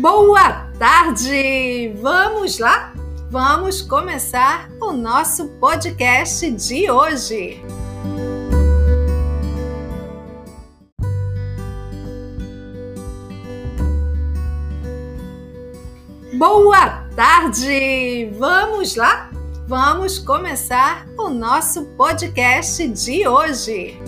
Boa tarde! Vamos lá? Vamos começar o nosso podcast de hoje. Boa tarde! Vamos lá? Vamos começar o nosso podcast de hoje.